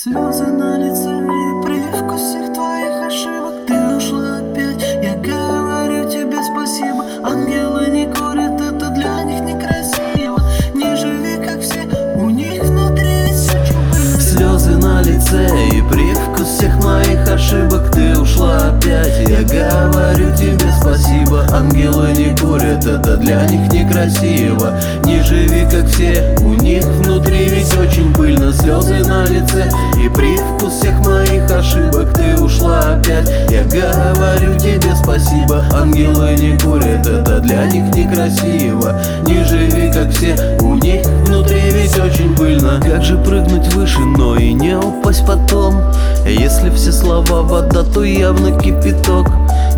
Слезы на лице и привкус всех твоих ошибок. Ты ушла опять, я говорю тебе спасибо. Ангелы не курят, это для них некрасиво. Не живи как все, у них внутри очень больно Слезы на лице и привкус всех моих ошибок. Ты ушла опять, я говорю тебе спасибо. Ангелы не курят, это для них некрасиво. Не живи как все, у них внутри. Ведь очень пыльно Слезы на лице и привкус всех моих ошибок. Ты ушла опять, я говорю тебе спасибо. Ангелы не курят, это для них некрасиво. Не живи как все, у них внутри ведь очень пыльно. Как же прыгнуть выше, но и не упасть потом? Если все слова вода, то явно кипяток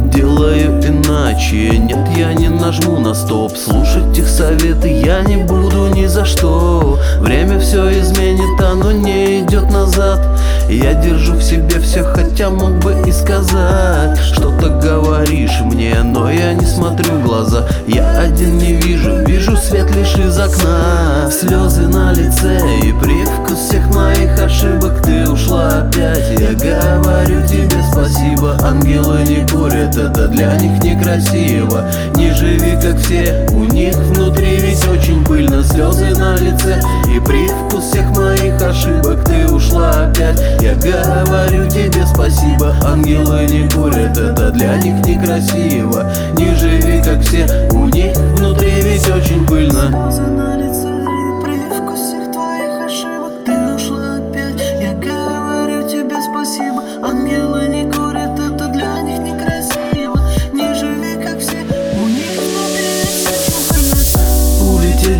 Делаю иначе, нет, я не нажму на стоп. Слушать их советы я не буду ни за что. Время все изменит, оно не идет назад. Я держу в себе все, хотя мог бы и сказать. Что-то говоришь мне, но я не смотрю в глаза. Я один не вижу, вижу свет лишь из окна. Слезы на лице и привкус всех моих ошибок. Ты ушла опять, Ангелы не курят, это для них некрасиво. Не живи как все, у них внутри ведь очень пыльно. Слезы на лице и привкус всех моих ошибок. Ты ушла опять, я говорю тебе спасибо. Ангелы не курят, это для них некрасиво. Не живи как все,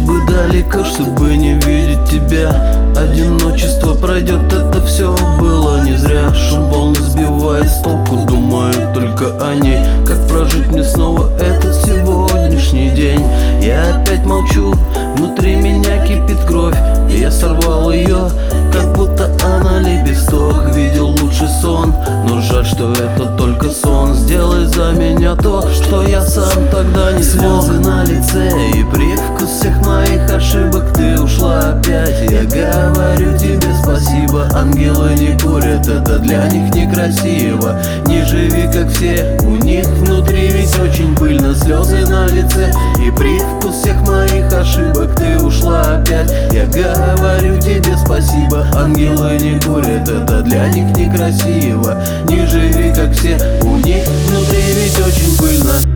Улететь бы далеко, чтобы не видеть тебя. Одиночество пройдет, это все было не зря. Шум волн сбивает с толку, думаю только о ней Как прожить мне снова этот сегодняшний день? Я опять молчу, внутри меня кипит кровь. Я сорвал ее, как будто она лепесток. Видел лучший сон, но жаль, что это только сон. Сделай за меня то, что я сам тогда не Слезы на лице и Ангелы не курят, это для них некрасиво. Не живи как все, у них внутри ведь очень пыльно. Слезы на лице и привкус всех моих ошибок. Ты ушла опять, я говорю тебе спасибо. Ангелы не курят, это для них некрасиво. Не живи как все, у них внутри ведь очень пыльно